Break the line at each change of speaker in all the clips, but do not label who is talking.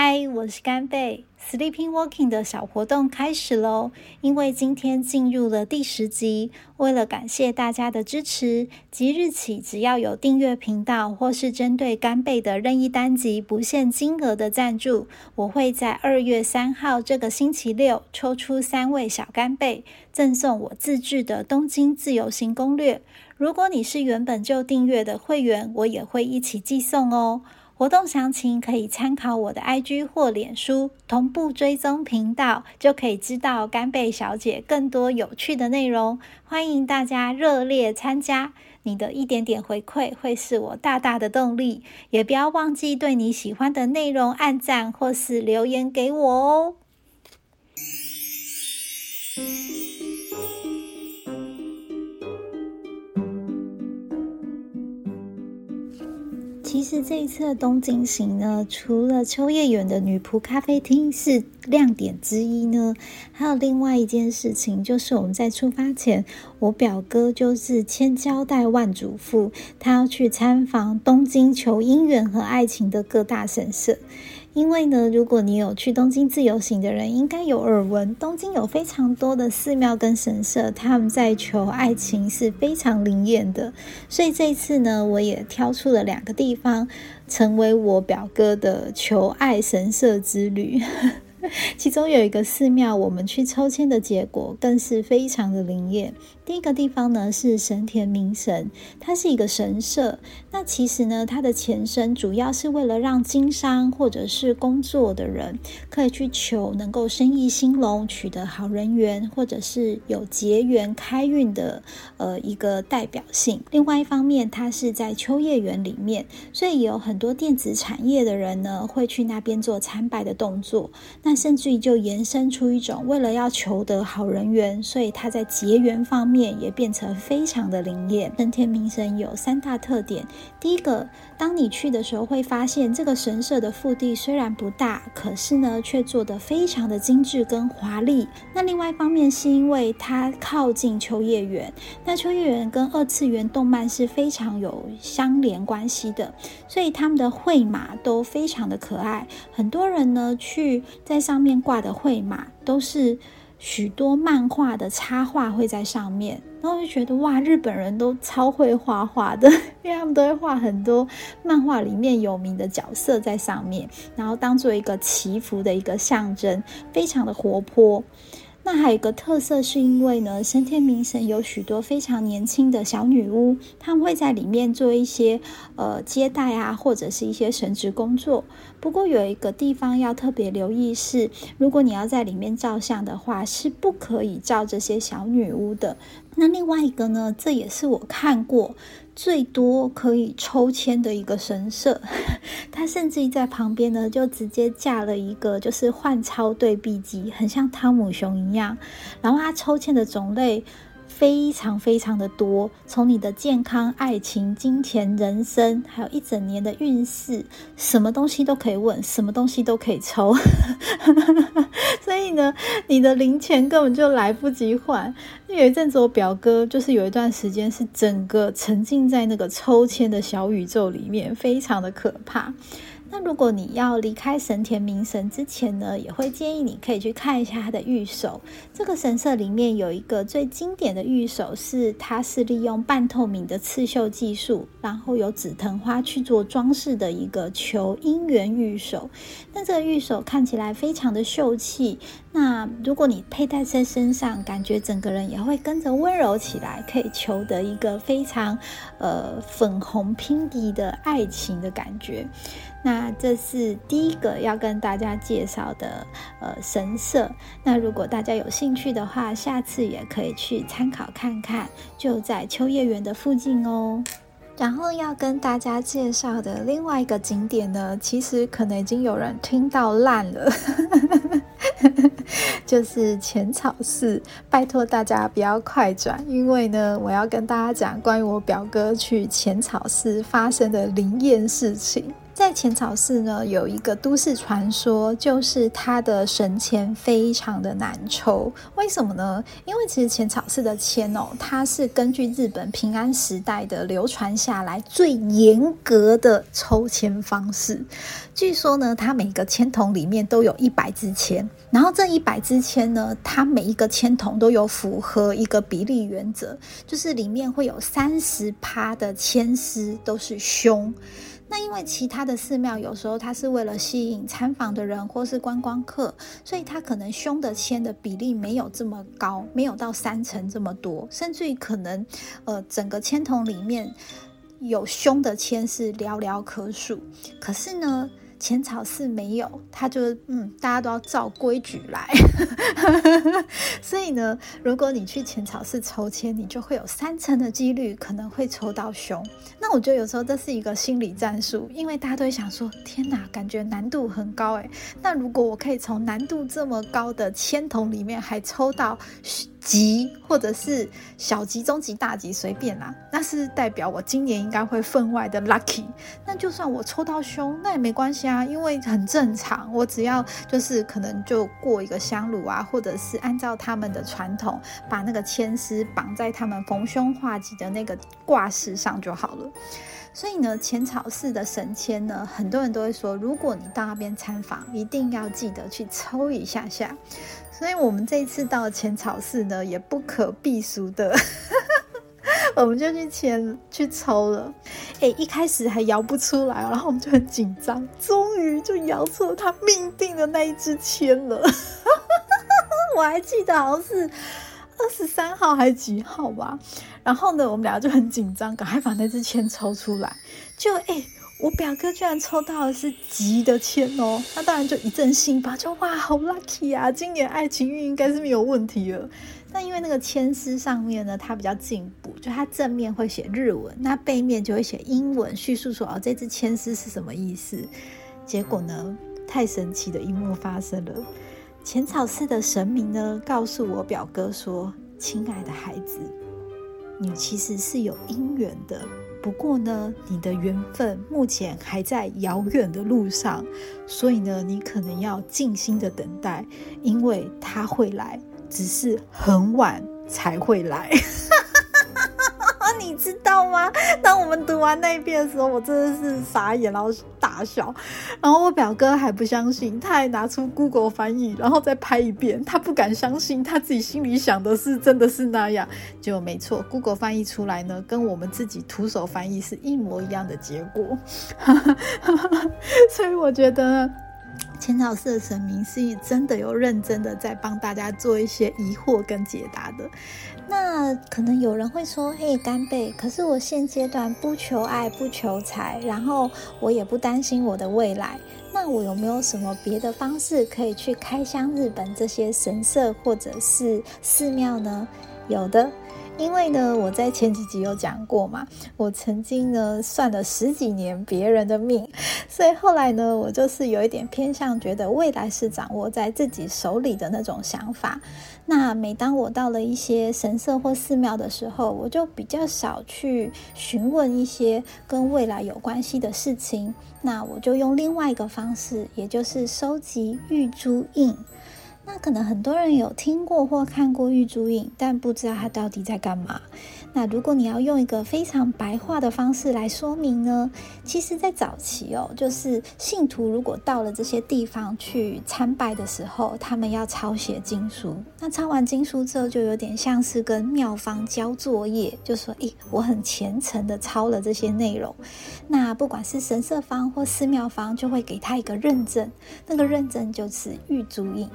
嗨，我是干贝。Sleeping Walking 的小活动开始喽！因为今天进入了第十集，为了感谢大家的支持，即日起只要有订阅频道或是针对干贝的任意单集不限金额的赞助，我会在二月三号这个星期六抽出三位小干贝，赠送我自制的东京自由行攻略。如果你是原本就订阅的会员，我也会一起寄送哦。活动详情可以参考我的 IG 或脸书同步追踪频道，就可以知道甘贝小姐更多有趣的内容。欢迎大家热烈参加，你的一点点回馈会是我大大的动力。也不要忘记对你喜欢的内容按赞或是留言给我哦。是这一次的东京行呢，除了秋叶原的女仆咖啡厅是亮点之一呢，还有另外一件事情，就是我们在出发前，我表哥就是千交代万嘱咐，他要去参访东京求姻缘和爱情的各大神社。因为呢，如果你有去东京自由行的人，应该有耳闻，东京有非常多的寺庙跟神社，他们在求爱情是非常灵验的。所以这一次呢，我也挑出了两个地方，成为我表哥的求爱神社之旅。其中有一个寺庙，我们去抽签的结果更是非常的灵验。第一个地方呢是神田明神，它是一个神社。那其实呢，它的前身主要是为了让经商或者是工作的人可以去求能够生意兴隆、取得好人缘，或者是有结缘开运的呃一个代表性。另外一方面，它是在秋叶原里面，所以有很多电子产业的人呢会去那边做参拜的动作。那甚至于就延伸出一种为了要求得好人缘，所以他在结缘方面。也变成非常的灵验。神田明神有三大特点，第一个，当你去的时候会发现，这个神社的腹地虽然不大，可是呢，却做得非常的精致跟华丽。那另外一方面，是因为它靠近秋叶原，那秋叶原跟二次元动漫是非常有相连关系的，所以他们的绘马都非常的可爱。很多人呢去在上面挂的绘马都是。许多漫画的插画会在上面，然后就觉得哇，日本人都超会画画的，因为他们都会画很多漫画里面有名的角色在上面，然后当做一个祈福的一个象征，非常的活泼。那还有一个特色，是因为呢，神天明神有许多非常年轻的小女巫，她们会在里面做一些呃接待啊，或者是一些神职工作。不过有一个地方要特别留意是，如果你要在里面照相的话，是不可以照这些小女巫的。那另外一个呢，这也是我看过。最多可以抽签的一个神社，他甚至在旁边呢，就直接架了一个就是换钞对币机，很像汤姆熊一样。然后他抽签的种类。非常非常的多，从你的健康、爱情、金钱、人生，还有一整年的运势，什么东西都可以问，什么东西都可以抽。所以呢，你的零钱根本就来不及换。有一阵子，我表哥就是有一段时间是整个沉浸在那个抽签的小宇宙里面，非常的可怕。那如果你要离开神田明神之前呢，也会建议你可以去看一下它的御守。这个神社里面有一个最经典的御守，是它是利用半透明的刺绣技术，然后有紫藤花去做装饰的一个求姻缘御守。那这个御守看起来非常的秀气。那如果你佩戴在身上，感觉整个人也会跟着温柔起来，可以求得一个非常呃粉红拼迪的爱情的感觉。那这是第一个要跟大家介绍的呃神社。那如果大家有兴趣的话，下次也可以去参考看看，就在秋叶原的附近哦。然后要跟大家介绍的另外一个景点呢，其实可能已经有人听到烂了，就是浅草寺。拜托大家不要快转，因为呢，我要跟大家讲关于我表哥去浅草寺发生的灵验事情。在浅草寺呢，有一个都市传说，就是它的神签非常的难抽。为什么呢？因为其实浅草寺的签哦，它是根据日本平安时代的流传下来最严格的抽签方式。据说呢，它每个签筒里面都有一百支签，然后这一百支签呢，它每一个签筒都有符合一个比例原则，就是里面会有三十趴的签丝都是凶。那因为其他的寺庙有时候它是为了吸引参访的人或是观光客，所以它可能凶的签的比例没有这么高，没有到三成这么多，甚至于可能，呃，整个签筒里面有凶的签是寥寥可数。可是呢？浅草寺没有，他就嗯，大家都要照规矩来。所以呢，如果你去浅草寺抽签，你就会有三成的几率可能会抽到熊。那我觉得有时候这是一个心理战术，因为大家都会想说：天哪，感觉难度很高诶。那如果我可以从难度这么高的签筒里面还抽到。级或者是小级、中级、大级，随便啦。那是代表我今年应该会分外的 lucky。那就算我抽到凶，那也没关系啊，因为很正常。我只要就是可能就过一个香炉啊，或者是按照他们的传统，把那个签丝绑在他们逢凶化吉的那个挂饰上就好了。所以呢，浅草寺的神签呢，很多人都会说，如果你到那边参访，一定要记得去抽一下下。所以，我们这一次到浅草寺呢，也不可避俗的，我们就去签去抽了。哎，一开始还摇不出来，然后我们就很紧张，终于就摇出了他命定的那一支签了。我还记得好像是二十三号还是几号吧。然后呢，我们俩就很紧张，赶快把那支签抽出来。就哎。我表哥居然抽到的是吉的签哦，那当然就一阵心吧，就哇好 lucky 啊！今年爱情运应该是没有问题了。但因为那个签诗上面呢，它比较进步，就它正面会写日文，那背面就会写英文，叙述说哦这支签诗是什么意思。结果呢，太神奇的一幕发生了，浅草寺的神明呢告诉我表哥说：“亲爱的孩子，你其实是有姻缘的。”不过呢，你的缘分目前还在遥远的路上，所以呢，你可能要静心的等待，因为他会来，只是很晚才会来。你知道吗？当我们读完那一遍的时候，我真的是傻眼，然后大笑。然后我表哥还不相信，他还拿出 Google 翻译，然后再拍一遍。他不敢相信，他自己心里想的是真的是那样。结果没错，Google 翻译出来呢，跟我们自己徒手翻译是一模一样的结果。所以我觉得。浅草寺的神明是真的有认真的在帮大家做一些疑惑跟解答的。那可能有人会说：“嘿，干贝，可是我现阶段不求爱，不求财，然后我也不担心我的未来。那我有没有什么别的方式可以去开箱日本这些神社或者是寺庙呢？”有的。因为呢，我在前几集有讲过嘛，我曾经呢算了十几年别人的命，所以后来呢，我就是有一点偏向觉得未来是掌握在自己手里的那种想法。那每当我到了一些神社或寺庙的时候，我就比较少去询问一些跟未来有关系的事情，那我就用另外一个方式，也就是收集玉珠印。那可能很多人有听过或看过玉珠印，但不知道它到底在干嘛。那如果你要用一个非常白话的方式来说明呢？其实，在早期哦，就是信徒如果到了这些地方去参拜的时候，他们要抄写经书。那抄完经书之后，就有点像是跟庙方交作业，就说：“诶，我很虔诚的抄了这些内容。”那不管是神社方或寺庙方，就会给他一个认证，那个认证就是玉珠印。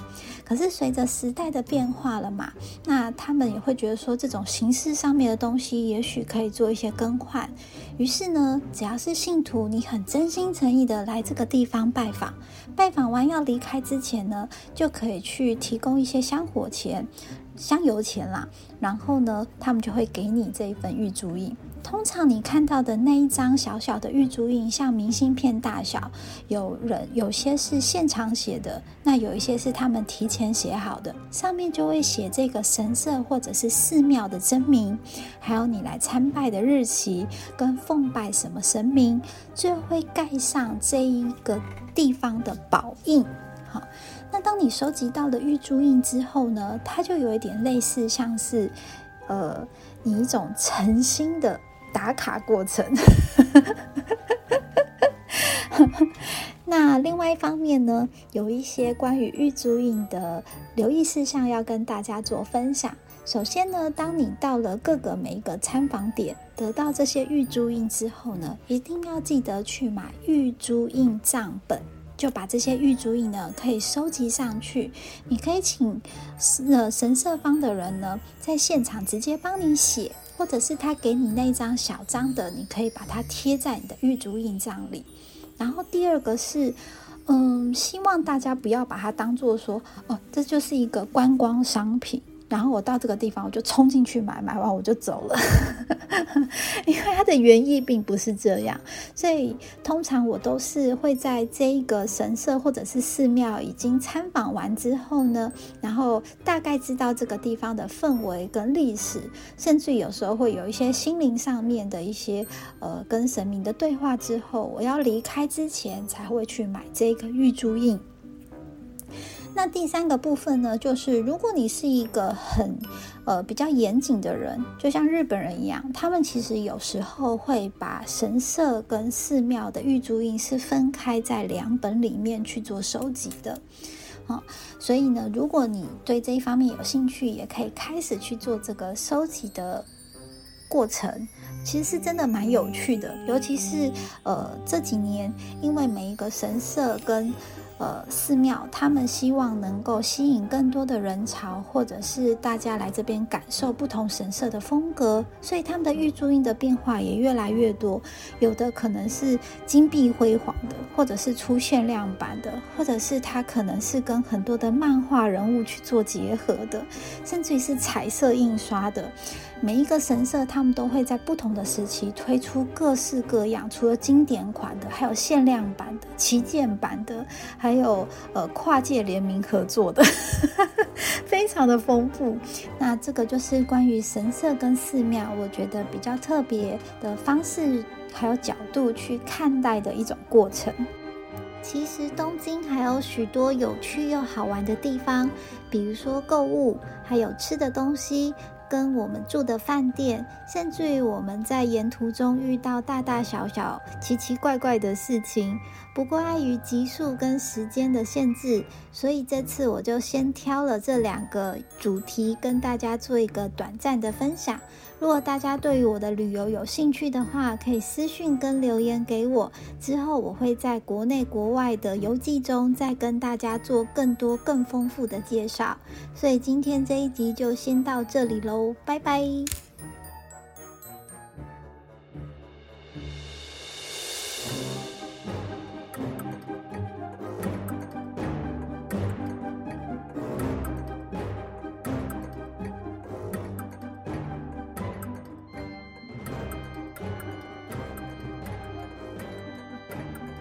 可是随着时代的变化了嘛，那他们也会觉得说，这种形式上面的东西也许可以做一些更换。于是呢，只要是信徒，你很真心诚意的来这个地方拜访，拜访完要离开之前呢，就可以去提供一些香火钱、香油钱啦。然后呢，他们就会给你这一份玉珠印。通常你看到的那一张小小的玉珠印，像明信片大小，有人有些是现场写的，那有一些是他们提前写好的，上面就会写这个神社或者是寺庙的真名，还有你来参拜的日期跟奉拜什么神明，最后会盖上这一个地方的宝印。好，那当你收集到了玉珠印之后呢，它就有一点类似像是，呃，你一种诚心的。打卡过程。那另外一方面呢，有一些关于玉珠印的留意事项要跟大家做分享。首先呢，当你到了各个每一个参访点，得到这些玉珠印之后呢，一定要记得去买玉珠印账本。就把这些玉珠印呢，可以收集上去。你可以请呃神社方的人呢，在现场直接帮你写，或者是他给你那张小张的，你可以把它贴在你的玉足印章里。然后第二个是，嗯，希望大家不要把它当做说，哦，这就是一个观光商品。然后我到这个地方，我就冲进去买，买完我就走了，因为它的原意并不是这样。所以通常我都是会在这一个神社或者是寺庙已经参访完之后呢，然后大概知道这个地方的氛围跟历史，甚至有时候会有一些心灵上面的一些呃跟神明的对话之后，我要离开之前才会去买这个玉珠印。那第三个部分呢，就是如果你是一个很呃比较严谨的人，就像日本人一样，他们其实有时候会把神社跟寺庙的玉珠印是分开在两本里面去做收集的，啊，所以呢，如果你对这一方面有兴趣，也可以开始去做这个收集的过程，其实是真的蛮有趣的，尤其是呃这几年，因为每一个神社跟呃，寺庙他们希望能够吸引更多的人潮，或者是大家来这边感受不同神社的风格，所以他们的玉珠印的变化也越来越多。有的可能是金碧辉煌的，或者是出限量版的，或者是它可能是跟很多的漫画人物去做结合的，甚至于是彩色印刷的。每一个神社，他们都会在不同的时期推出各式各样，除了经典款的，还有限量版的、旗舰版的，还有呃跨界联名合作的，非常的丰富。那这个就是关于神社跟寺庙，我觉得比较特别的方式，还有角度去看待的一种过程。其实东京还有许多有趣又好玩的地方，比如说购物，还有吃的东西。跟我们住的饭店，甚至于我们在沿途中遇到大大小小、奇奇怪怪的事情。不过碍于集数跟时间的限制，所以这次我就先挑了这两个主题跟大家做一个短暂的分享。如果大家对于我的旅游有兴趣的话，可以私讯跟留言给我，之后我会在国内国外的游记中再跟大家做更多更丰富的介绍。所以今天这一集就先到这里喽，拜拜。